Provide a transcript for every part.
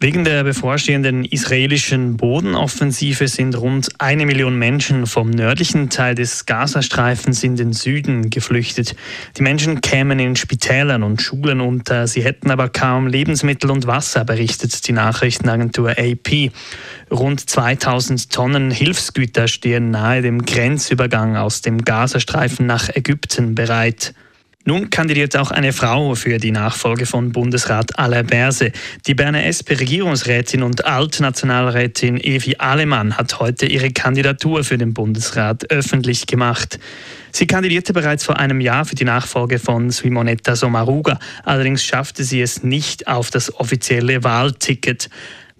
Wegen der bevorstehenden israelischen Bodenoffensive sind rund eine Million Menschen vom nördlichen Teil des Gazastreifens in den Süden geflüchtet. Die Menschen kämen in Spitälern und Schulen unter, sie hätten aber kaum Lebensmittel und Wasser, berichtet die Nachrichtenagentur AP. Rund 2000 Tonnen Hilfsgüter stehen nahe dem Grenzübergang aus dem Gazastreifen nach Ägypten bereit. Nun kandidiert auch eine Frau für die Nachfolge von Bundesrat Alain Berse. Die Berner SP-Regierungsrätin und Altnationalrätin Evi Alemann hat heute ihre Kandidatur für den Bundesrat öffentlich gemacht. Sie kandidierte bereits vor einem Jahr für die Nachfolge von Simonetta Sommaruga. Allerdings schaffte sie es nicht auf das offizielle Wahlticket.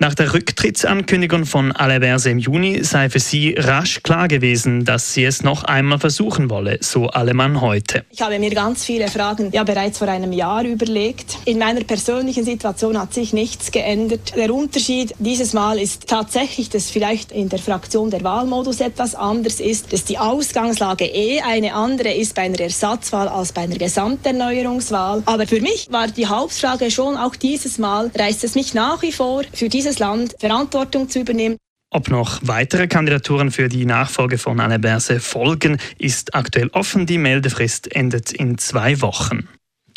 Nach der Rücktrittsankündigung von Alaverse im Juni sei für sie rasch klar gewesen, dass sie es noch einmal versuchen wolle, so Alemann heute. Ich habe mir ganz viele Fragen ja bereits vor einem Jahr überlegt. In meiner persönlichen Situation hat sich nichts geändert. Der Unterschied dieses Mal ist tatsächlich, dass vielleicht in der Fraktion der Wahlmodus etwas anders ist, dass die Ausgangslage eh eine andere ist bei einer Ersatzwahl als bei einer Gesamterneuerungswahl. Aber für mich war die Hauptfrage schon auch dieses Mal, reißt es mich nach wie vor für diese dieses Land Verantwortung zu übernehmen. Ob noch weitere Kandidaturen für die Nachfolge von Anne Berse folgen, ist aktuell offen. Die Meldefrist endet in zwei Wochen.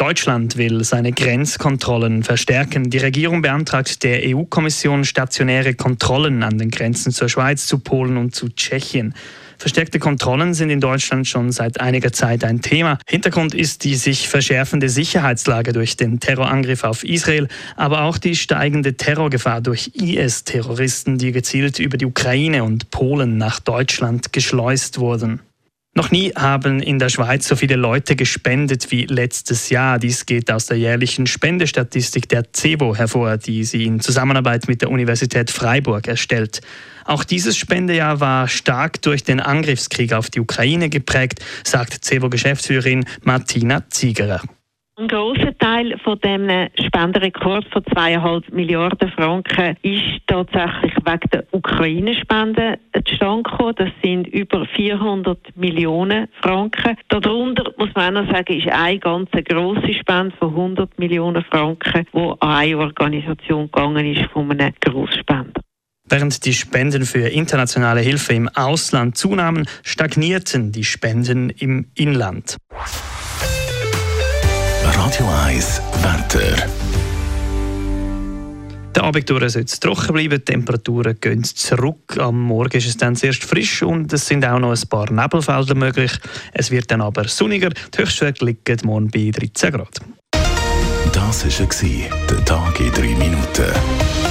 Deutschland will seine Grenzkontrollen verstärken. Die Regierung beantragt der EU-Kommission stationäre Kontrollen an den Grenzen zur Schweiz, zu Polen und zu Tschechien. Verstärkte Kontrollen sind in Deutschland schon seit einiger Zeit ein Thema. Hintergrund ist die sich verschärfende Sicherheitslage durch den Terrorangriff auf Israel, aber auch die steigende Terrorgefahr durch IS-Terroristen, die gezielt über die Ukraine und Polen nach Deutschland geschleust wurden. Noch nie haben in der Schweiz so viele Leute gespendet wie letztes Jahr. Dies geht aus der jährlichen Spendestatistik der CEBO hervor, die sie in Zusammenarbeit mit der Universität Freiburg erstellt. Auch dieses Spendejahr war stark durch den Angriffskrieg auf die Ukraine geprägt, sagt CEBO-Geschäftsführerin Martina Ziegerer. Ein grosser Teil von dem Spendenrekord von zweieinhalb Milliarden Franken ist tatsächlich wegen der Ukraine-Spenden zustande gekommen. Das sind über 400 Millionen Franken. Darunter muss man auch noch sagen, ist eine ganz grosse Spende von 100 Millionen Franken, die an eine Organisation gegangen ist von einem Grossspender. Während die Spenden für internationale Hilfe im Ausland zunahmen, stagnierten die Spenden im Inland. Radio 1 Wetter. Der Abend durch soll es trocken bleiben, die Temperaturen gehen zurück. Am Morgen ist es dann zuerst frisch und es sind auch noch ein paar Nebelfelder möglich. Es wird dann aber sonniger. Die Höchstwerte liegen morgen bei 13 Grad. Das war der Tag in 3 Minuten.